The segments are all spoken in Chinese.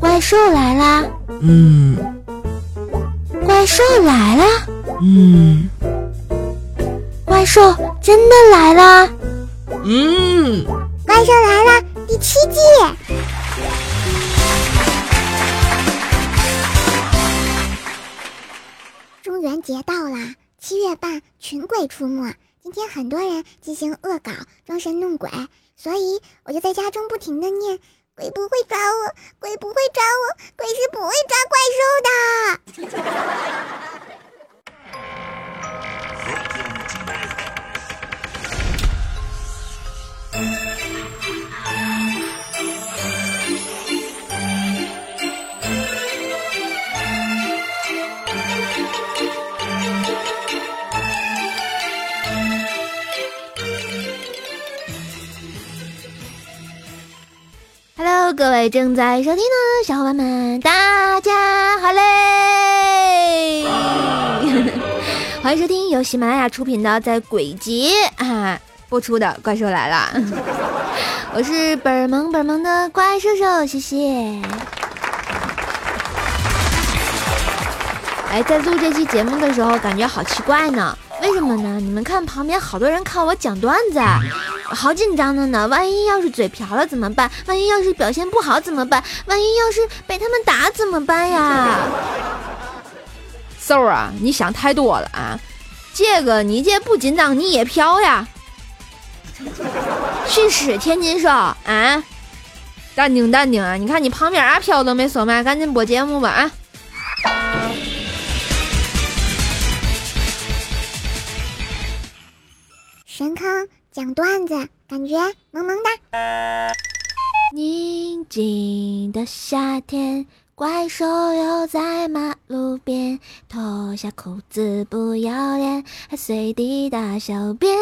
怪兽来啦！嗯怪兽来啦！嗯怪兽真的来啦！嗯，怪兽来啦！第七季。中元节到啦，七月半群鬼出没。今天很多人进行恶搞，装神弄鬼，所以我就在家中不停的念：鬼不会抓我，鬼不会抓我，鬼是不会抓怪兽的。正在收听的小伙伴们，大家好嘞！欢迎收听由喜马拉雅出品的在鬼节啊播出的《怪兽来了》，我是本萌本萌的怪兽兽，谢谢。哎，在录这期节目的时候，感觉好奇怪呢。为什么呢？你们看旁边好多人看我讲段子，好紧张的呢。万一要是嘴瓢了怎么办？万一要是表现不好怎么办？万一要是被他们打怎么办呀？瘦儿啊，你想太多了啊！这个你这不紧张你也飘呀？去死！天津瘦啊，淡定淡定啊！你看你旁边阿飘都没说嘛，赶紧播节目吧啊！神坑讲段子，感觉萌萌哒。宁静的夏天，怪兽又在马路边脱下裤子，不要脸，还随地大小便。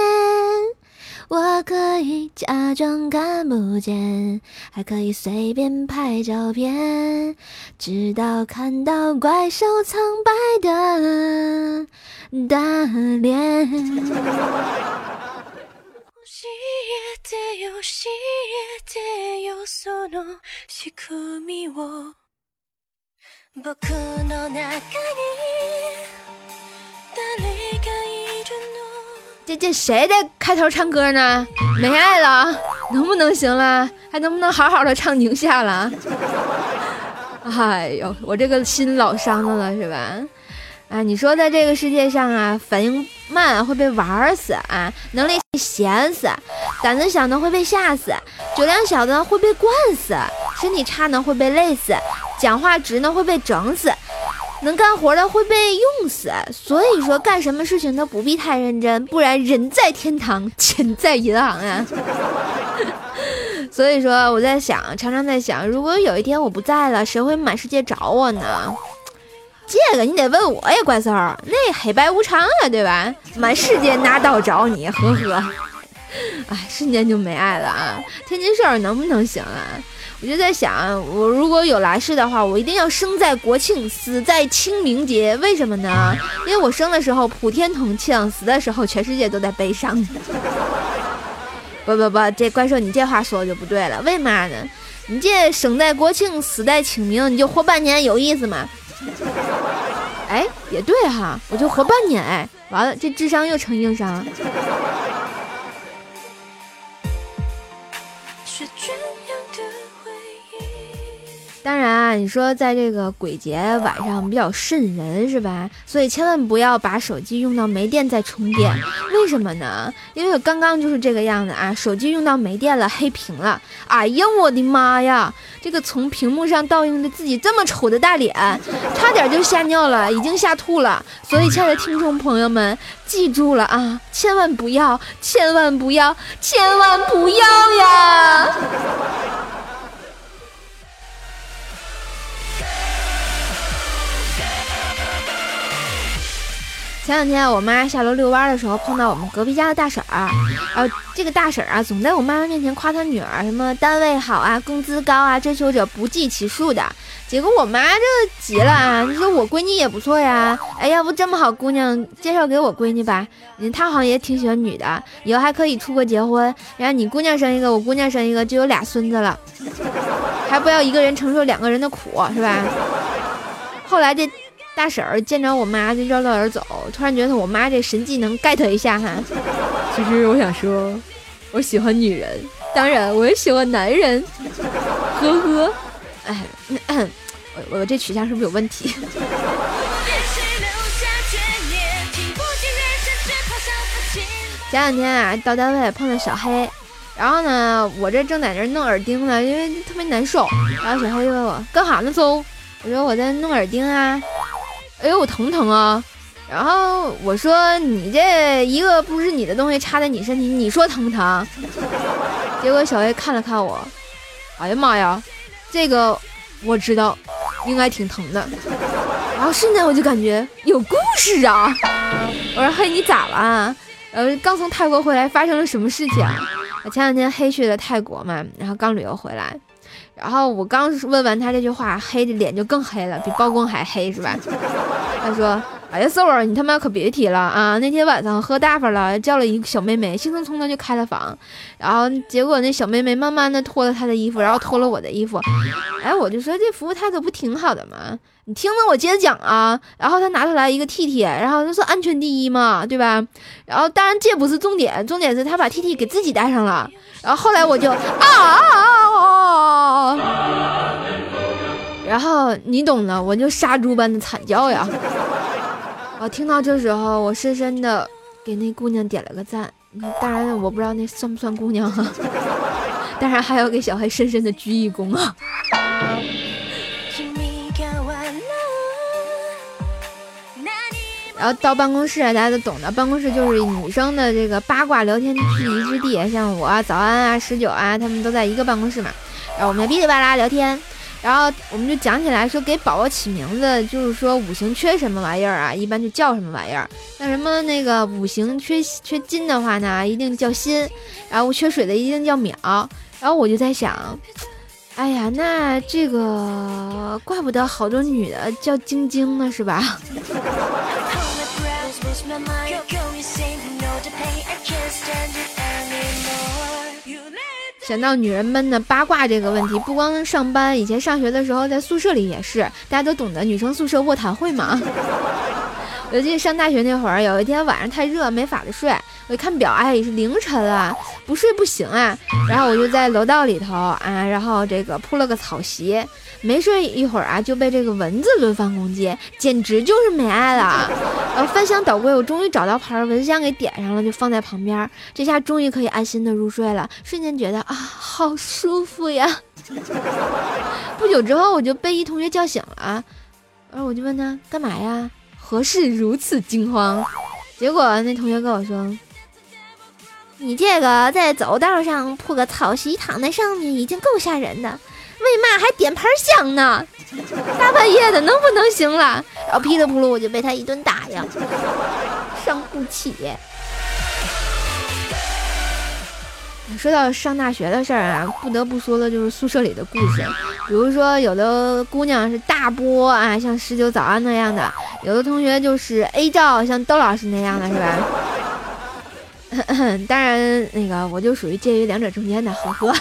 我可以假装看不见，还可以随便拍照片，直到看到怪兽苍白的大脸。教えてよ教えてよその仕組みを僕の中に誰がいるの这这谁在开头唱歌呢？没爱了，能不能行了？还能不能好好的唱宁夏了？哎呦，我这个心老伤了了是吧？ 啊，你说在这个世界上啊，反应慢会被玩死啊，能力闲死，胆子小的会被吓死，酒量小的会被灌死，身体差呢会被累死，讲话直呢会被整死，能干活的会被用死。所以说，干什么事情都不必太认真，不然人在天堂，钱在银行啊。所以说，我在想，常常在想，如果有一天我不在了，谁会满世界找我呢？这个你得问我呀，怪兽，那黑白无常啊，对吧？满世界拿刀找你，呵呵。哎，瞬间就没爱了啊！天津事儿能不能行啊？我就在想，我如果有来世的话，我一定要生在国庆，死在清明节。为什么呢？因为我生的时候普天同庆，死的时候全世界都在悲伤。不不不，这怪兽你这话说的就不对了。为嘛呢？你这生在国庆，死在清明，你就活半年有意思吗？哎，也对哈，我就活半年，哎，完了，这智商又成硬伤了。当然啊，你说在这个鬼节晚上比较瘆人是吧？所以千万不要把手机用到没电再充电。为什么呢？因为我刚刚就是这个样子啊，手机用到没电了，黑屏了。哎呀，我的妈呀！这个从屏幕上倒映着自己这么丑的大脸，差点就吓尿了，已经吓吐了。所以，亲爱的听众朋友们，记住了啊，千万不要，千万不要，千万不要呀！前两天我妈下楼遛弯的时候，碰到我们隔壁家的大婶儿，然后这个大婶儿啊，总在我妈妈面前夸她女儿什么单位好啊，工资高啊，追求者不计其数的。结果我妈这急了啊，你说我闺女也不错呀，哎，要不这么好姑娘介绍给我闺女吧？嗯，她好像也挺喜欢女的，以后还可以出国结婚，然后你姑娘生一个，我姑娘生一个，就有俩孙子了，还不要一个人承受两个人的苦，是吧？后来这大婶儿见着我妈就绕道而走，突然觉得我妈这神技能 get 一下哈。其实我想说，我喜欢女人，当然我也喜欢男人，呵呵。哎，我我这取向是不是有问题？前两天啊，到单位碰到小黑，然后呢，我这正在这弄耳钉呢，因为特别难受。然后小黑就问我干啥呢？走，我说我在弄耳钉啊。哎呦，我疼不疼啊？然后我说你这一个不是你的东西插在你身体，你说疼不疼？结果小黑看了看我，哎呀妈呀！这个我知道，应该挺疼的。然后瞬间我就感觉有故事啊！我说嘿，你咋了？呃，刚从泰国回来，发生了什么事情？我前两天黑去了泰国嘛，然后刚旅游回来，然后我刚问完他这句话，黑的脸就更黑了，比包公还黑是吧？他说。哎呀，四儿，你他妈可别提了啊！那天晚上喝大发了，叫了一个小妹妹，兴冲冲的就开了房，然后结果那小妹妹慢慢的脱了她的衣服，然后脱了我的衣服。哎，我就说这服务态度不挺好的吗？你听着我接着讲啊。然后他拿出来一个 T T，然后他说安全第一嘛，对吧？然后当然这不是重点，重点是他把 T T 给自己戴上了。然后后来我就啊啊啊啊啊！然后你懂的，我就杀猪般的惨叫呀。我听到这时候，我深深的给那姑娘点了个赞。当然，我不知道那算不算姑娘啊。当然，还要给小黑深深的鞠一躬啊。然后到办公室，大家都懂的，办公室就是女生的这个八卦聊天聚集之地。像我、啊早安啊、十九啊，他们都在一个办公室嘛。然后我们哔哩吧啦聊天。然后我们就讲起来说，给宝宝起名字，就是说五行缺什么玩意儿啊，一般就叫什么玩意儿。那什么那个五行缺缺金的话呢，一定叫心；然后缺水的一定叫淼。然后我就在想，哎呀，那这个怪不得好多女的叫晶晶呢，是吧？想到女人们的八卦这个问题，不光上班，以前上学的时候在宿舍里也是，大家都懂得女生宿舍卧谈会嘛。我记得上大学那会儿，有一天晚上太热，没法子睡。我一看表，哎，是凌晨了，不睡不行啊。然后我就在楼道里头啊，然后这个铺了个草席，没睡一会儿啊，就被这个蚊子轮番攻击，简直就是没爱了。然后翻箱倒柜，我终于找到盘蚊香给点上了，就放在旁边。这下终于可以安心的入睡了，瞬间觉得啊，好舒服呀。不久之后，我就被一同学叫醒了，然后我就问他干嘛呀？何事如此惊慌？结果那同学跟我说：“你这个在走道上铺个草席躺在上面已经够吓人的，为嘛还点盘香呢？大半夜的能不能行了？”然后噼里扑噜我就被他一顿打呀，伤不起。说到上大学的事儿啊，不得不说的就是宿舍里的故事。比如说，有的姑娘是大波啊，像十九早安那样的；有的同学就是 A 照，像窦老师那样的，是吧？当然，那个我就属于介于两者中间的，呵呵。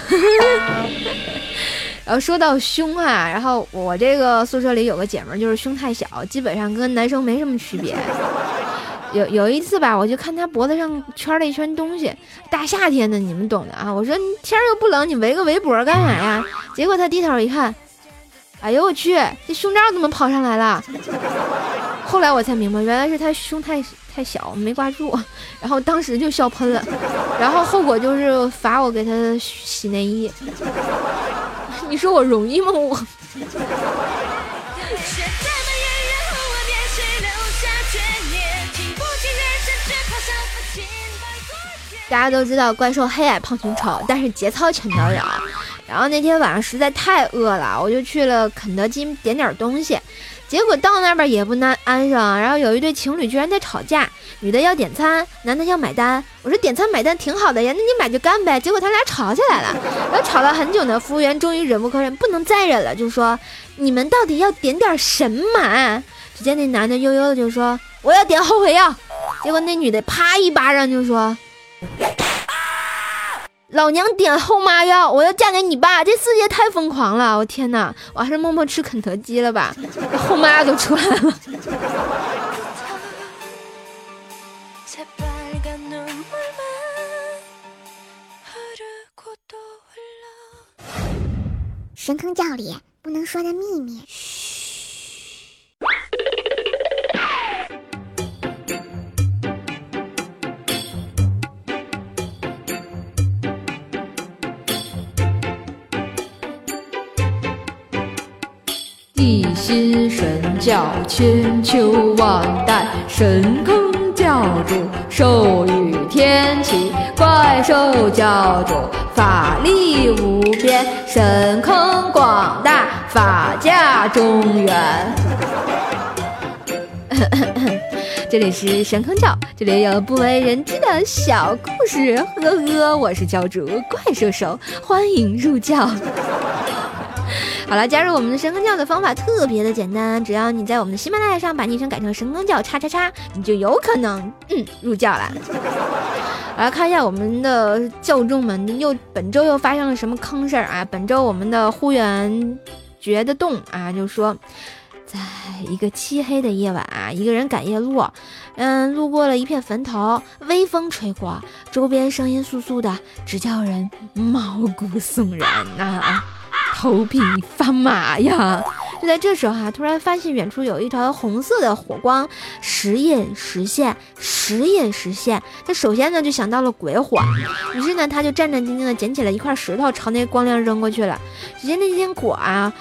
然后说到胸啊，然后我这个宿舍里有个姐们儿，就是胸太小，基本上跟男生没什么区别。有有一次吧，我就看她脖子上圈了一圈东西，大夏天的，你们懂的啊。我说天又不冷，你围个围脖干啥呀？结果她低头一看，哎呦我去，这胸罩怎么跑上来了？后来我才明白，原来是她胸太太小没挂住，然后当时就笑喷了，然后后果就是罚我给她洗内衣。你说我容易吗？我。大家都知道怪兽黑矮胖穷丑，但是节操全都有。然后那天晚上实在太饿了，我就去了肯德基点点东西。结果到那边也不安安生，然后有一对情侣居然在吵架，女的要点餐，男的要买单。我说点餐买单挺好的呀，那你买就干呗。结果他俩吵起来了，然后吵了很久呢，服务员终于忍无可忍，不能再忍了，就说你们到底要点点什么？只见那男的悠悠的就说我要点后悔药，结果那女的啪一巴掌就说。老娘点后妈药，我要嫁给你爸！这世界太疯狂了，我天哪！我还是默默吃肯德基了吧，后妈都出来了。深坑教里不能说的秘密。神教千秋万代，神坑教主授予天启，怪兽教主法力无边，神坑广大，法驾中原。这里是神坑教，这里有不为人知的小故事。呵呵，我是教主怪兽手，欢迎入教。好了，加入我们的神坑教的方法特别的简单，只要你在我们的喜马拉雅上把昵称改成神坑教叉叉叉，你就有可能嗯入教了。来看一下我们的教众们又本周又发生了什么坑事儿啊？本周我们的呼元觉得动啊，就说。在一个漆黑的夜晚啊，一个人赶夜路，嗯，路过了一片坟头，微风吹过，周边声音簌簌的，直叫人毛骨悚然呐、头皮发麻呀！就在这时候哈、突然发现远处有一团红色的火光，时隐时现，时隐时现。他首先呢就想到了鬼火，于是呢他就战战兢兢的捡起了一块石头朝那光亮扔过去了。只见那坚果啊。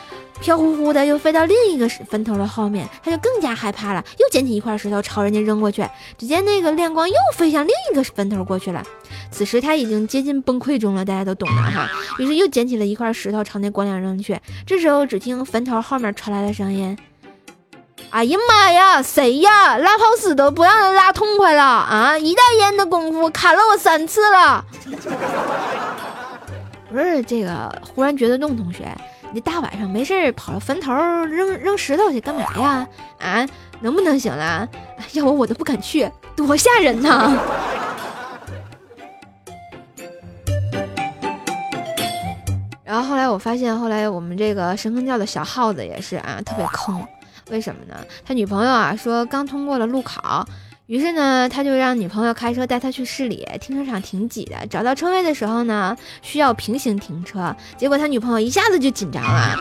飘忽忽的又飞到另一个坟头的后面，他就更加害怕了，又捡起一块石头朝人家扔过去。只见那个亮光又飞向另一个坟头过去了。此时他已经接近崩溃中了，大家都懂的哈。于是又捡起了一块石头朝那光亮扔去。这时候只听坟头后面传来的声音：“哎呀妈呀，谁呀？拉泡屎都不让人拉痛快了啊！一袋烟的功夫砍了我三次了。”不是这个，忽然觉得弄同学。你大晚上没事跑到坟头扔扔石头去干嘛呀？啊，能不能行了？要我我都不敢去，多吓人呐！然后后来我发现，后来我们这个神坑教的小耗子也是啊，特别坑。为什么呢？他女朋友啊说刚通过了路考，于是呢他就让女朋友开车带他去市里停车场挺挤的，找到车位的时候呢需要平行停车，结果他女朋友一下子就紧张了，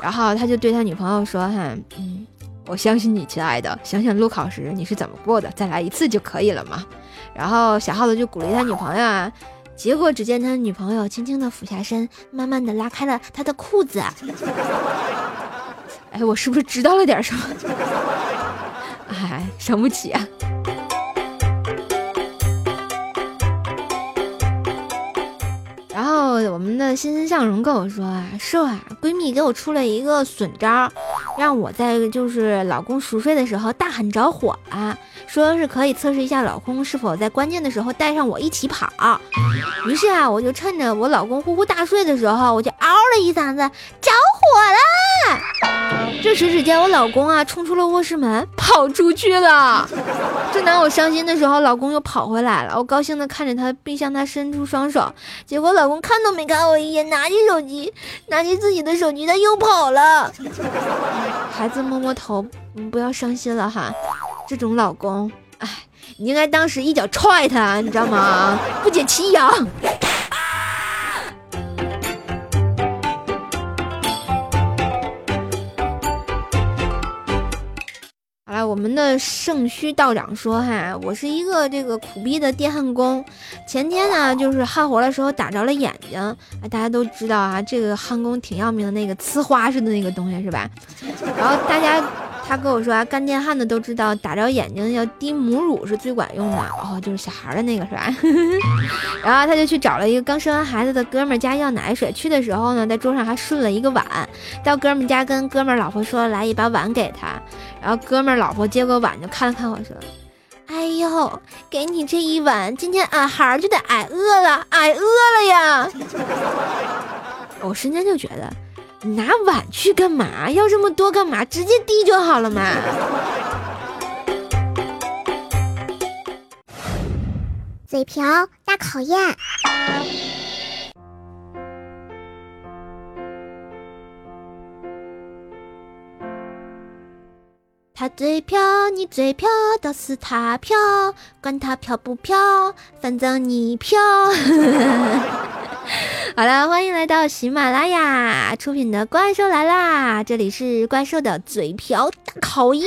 然后他就对他女朋友说：“哈，嗯，我相信你，亲爱的，想想路考时你是怎么过的，再来一次就可以了嘛。”然后小耗子就鼓励他女朋友啊。结果只见他女朋友轻轻地俯下身，慢慢地拉开了他的裤子。哎，我是不是知道了点什么？哎，伤不起啊！然后我们的欣欣向荣跟我说啊，瘦啊，闺蜜给我出了一个损招，让我在就是老公熟睡的时候大喊着火啊，说是可以测试一下老公是否在关键的时候带上我一起跑。于是啊，我就趁着我老公呼呼大睡的时候，我就嗷了一嗓子，着火了！这时只见我老公啊冲出了卧室门，跑出去了。正当我伤心的时候，老公又跑回来了。我高兴的看着他，并向他伸出双手，结果老公看都没看我一眼，拿起手机，拿起自己的手机，他又跑了。孩子摸摸头，嗯，不要伤心了哈。这种老公，哎，你应该当时一脚踹他，你知道吗？不解其痒。我们的圣虚道长说哈，我是一个这个苦逼的电焊工，前天呢就是焊活的时候打着了眼睛，啊，大家都知道啊，这个焊工挺要命的那个呲花似的那个东西是吧？然后大家他跟我说啊，干电焊的都知道，打着眼睛要滴母乳是最管用的。哦，就是小孩的那个是吧？然后他就去找了一个刚生完孩子的哥们儿家要奶水。去的时候呢，在桌上还顺了一个碗，到哥们家跟哥们儿老婆说来一把碗给他。然后哥们儿老婆接过碗就看了看我说：“哎呦，给你这一碗，今天俺孩儿就得挨饿了，挨饿了呀！”我瞬间就觉得。你拿碗去干嘛？要这么多干嘛？直接滴就好了嘛。嘴瓢大考验。他嘴瓢，你嘴瓢，都是他瓢，管他飘不飘，反正你飘。好了，欢迎来到喜马拉雅出品的《怪兽来啦》，这里是怪兽的嘴瓢大考验。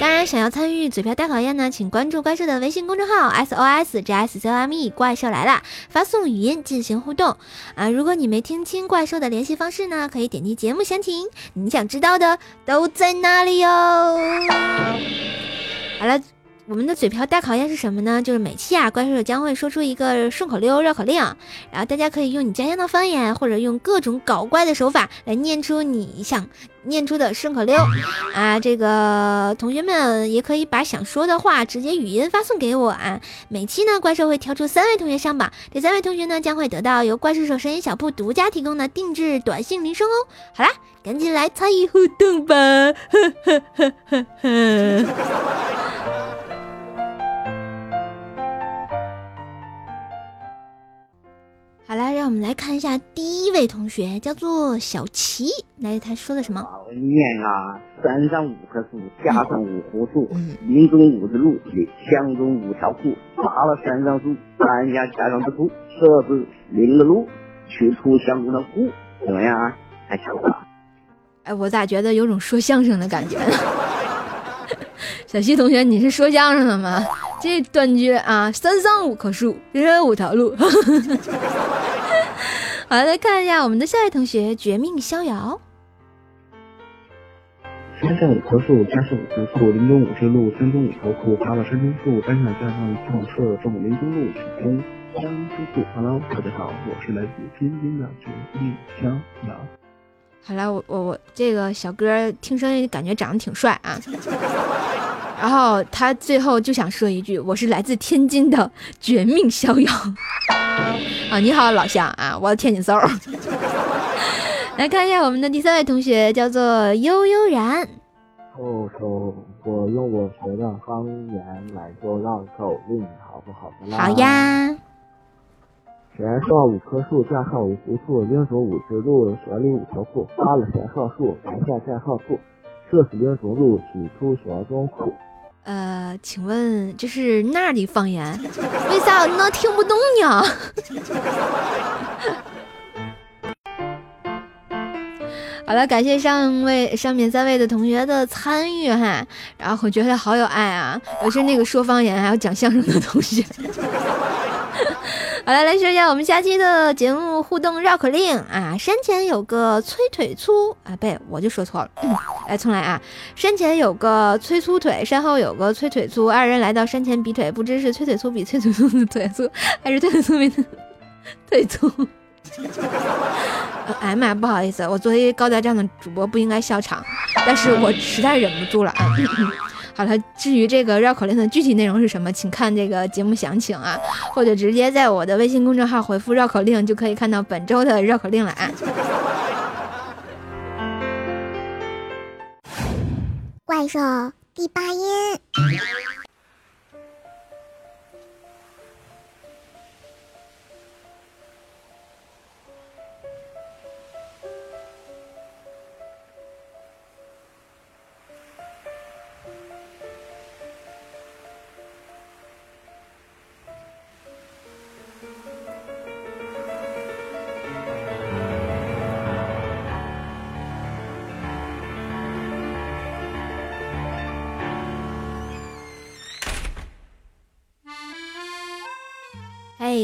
当然，想要参与嘴瓢大考验呢，请关注怪兽的微信公众号 S O S J S C O M E，怪兽来了，发送语音进行互动啊。如果你没听清怪兽的联系方式呢，可以点击节目详情，你想知道的都在那里哟。好了。我们的嘴瓢大考验是什么呢？就是每期啊，怪兽将会说出一个顺口溜、绕口令，然后大家可以用你家乡的方言，或者用各种搞怪的手法来念出你想念出的顺口溜啊。这个同学们也可以把想说的话直接语音发送给我啊。每期呢，怪兽会挑出三位同学上榜，这三位同学呢将会得到由怪兽手声音小铺独家提供的定制短信铃声哦。好啦，赶紧来参与互动吧！呵呵呵呵呵。好了，让我们来看一下第一位同学，叫做小齐。来，他说的什么？念啊，山上五棵树，加上五棵树，林中五只鹿，乡中五条裤。拔了山上树，搬家家上的树，设置林的路，取出乡中的户。怎么样？啊还行吧？哎，我咋觉得有种说相声的感觉呢？小齐同学，你是说相声的吗？这断句啊，山上五棵树，人生五条路。好，来看一下我们的下一位同学，绝命逍遥。山上五棵树，加上五棵树，林中五只鹿，山中五条裤，爬了山中树，山下架上放射中林中路，曲中江之树。Hello，大家好，我是来自天津的绝命逍遥。好了，我我我这个小哥听声音感觉长得挺帅啊。然后他最后就想说一句：“我是来自天津的绝命逍遥。”啊，你好，老乡啊，我是天津骚。来看一下我们的第三位同学，叫做悠悠然。后手，我用我学的方言来做绕口令，好不好？好呀。山上五棵树，架上五棵树，林中五只鹿，山里五条裤。爬了山上树，山下架上树，这是林中路，取出乡中裤。呃，请问这是那里方言？为啥能听不懂呢？好了，感谢上位上面三位的同学的参与哈，然后我觉得好有爱啊，尤其是那个说方言还有讲相声的同学。好了，来说一下我们下期的节目互动绕口令啊！山前有个催腿粗啊，不对，我就说错了。来，重来啊！山前有个催粗腿，山后有个催腿粗，二人来到山前比腿，不知是催腿粗比催腿粗的腿粗，还是催腿粗比腿粗。哎呀妈，不好意思，我作为高大上的主播不应该笑场，但是我实在忍不住了啊！好了，至于这个绕口令的具体内容是什么，请看这个节目详情啊，或者直接在我的微信公众号回复“绕口令”就可以看到本周的绕口令了啊。怪兽第八音。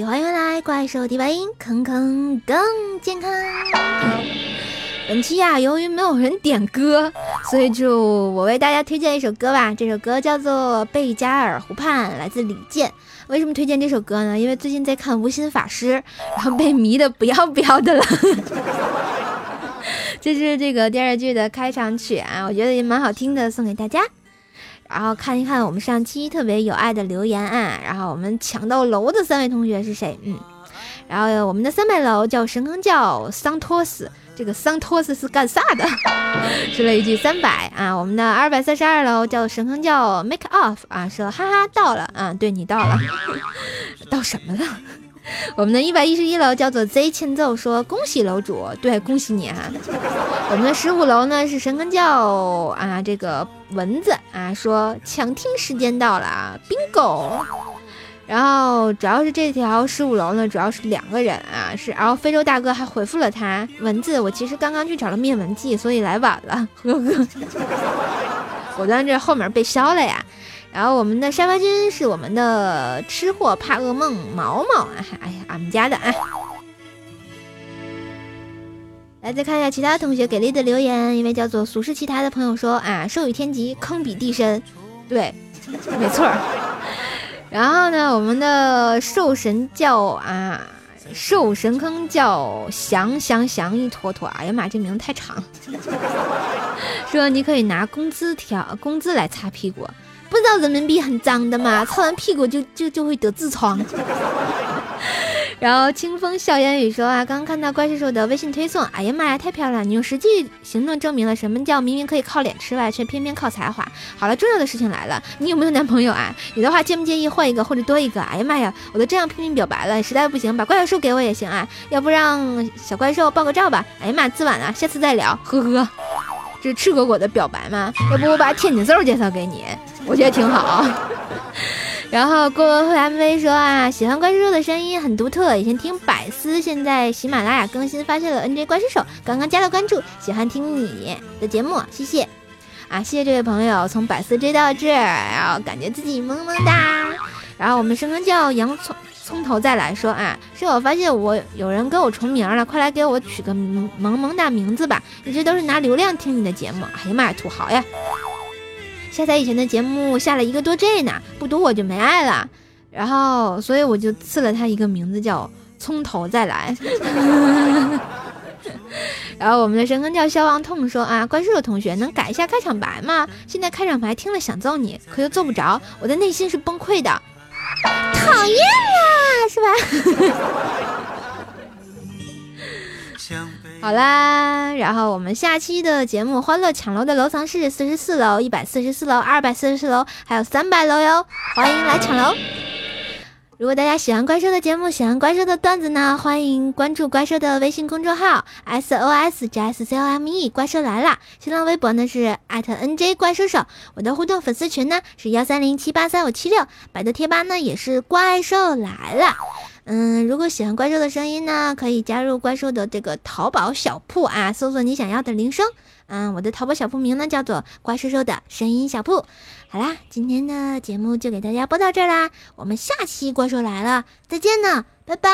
欢迎回来，怪兽第八音，坑坑更健康。本期呀，由于没有人点歌，所以就我为大家推荐一首歌吧，这首歌叫做《贝加尔湖畔》，来自李健。为什么推荐这首歌呢？因为最近在看《无心法师》，然后被迷的不要不要的了。这是这个电视剧的开场曲啊，我觉得也蛮好听的，送给大家。然后看一看我们上期特别有爱的留言啊，然后我们抢到楼的三位同学是谁？嗯，然后我们的三百楼叫神坑叫桑托斯，这个桑托斯是干啥的？说了一句三百啊。我们的二百三十二楼叫神坑叫 make off 啊，说哈哈到了啊，对你到了，到什么了？我们的一百一十一楼叫做 Z 欠揍，说恭喜楼主，对，恭喜你啊！我们的十五楼呢是神坑教啊，这个蚊子啊说抢听时间到了啊，bingo。然后主要是这条十五楼呢，主要是两个人啊，是然后非洲大哥还回复了他蚊子，我其实刚刚去找了灭蚊剂，所以来晚了，呵呵。果断这后面被烧了呀。然后我们的沙发君是我们的吃货怕噩梦毛毛啊，哎呀，俺们家的啊。来再看一下其他同学给力的留言，一位叫做俗世奇谈的朋友说啊，寿与天极，坑比地深，对，没错。然后呢，我们的兽神叫啊，兽神坑叫翔翔翔一坨坨，哎呀妈，这名字太长。说你可以拿工资条工资来擦屁股。不知道人民币很脏的嘛？擦完屁股就就就会得痔疮。然后清风笑言语说啊，刚刚看到怪兽兽的微信推送，哎呀妈呀，太漂亮！你用实际行动证明了什么叫明明可以靠脸吃饭，却偏偏靠才华。好了，重要的事情来了，你有没有男朋友啊？有的话介不介意换一个或者多一个？哎呀妈呀，我都这样拼命表白了，实在不行把怪兽兽给我也行啊，要不让小怪兽爆个照吧？哎呀妈，自晚了，下次再聊，呵呵。这赤果果的表白吗？要不我把天津兽介绍给你？我觉得挺好。然后郭文慧 MV 说啊，喜欢怪兽兽的声音很独特，以前听百思，现在喜马拉雅更新发现了 NJ 怪兽兽，刚刚加了关注，喜欢听你的节目，谢谢啊，谢谢这位朋友从百思追到这儿，然后感觉自己萌萌哒。然后我们声声叫洋葱，从头再来说啊，是我发现我有人跟我重名了，快来给我取个萌萌哒名字吧，一直都是拿流量听你的节目，哎呀妈呀，土豪呀！下载以前的节目下了一个多 G 呢，不读我就没爱了。然后，所以我就赐了他一个名字叫“从头再来”。然后我们的神坑叫消亡痛说啊，怪兽的同学能改一下开场白吗？现在开场白听了想揍你，可又揍不着，我的内心是崩溃的，讨厌啊，是吧？好啦，然后我们下期的节目《欢乐抢楼的楼层是四十四楼、一百四十四楼、二百四十四楼，还有三百楼哟，欢迎来抢楼！如果大家喜欢怪兽的节目，喜欢怪兽的段子呢，欢迎关注怪兽的微信公众号 S O S J S C O M E，怪兽来了！新浪微博呢是艾特 N J 怪兽手，我的互动粉丝群呢是幺三零七八三五七六，百度贴吧呢也是怪兽来了。嗯，如果喜欢怪兽的声音呢，可以加入怪兽的这个淘宝小铺啊，搜索你想要的铃声。嗯，我的淘宝小铺名呢叫做怪兽兽的声音小铺。好啦，今天的节目就给大家播到这儿啦，我们下期怪兽来了再见呢，拜拜。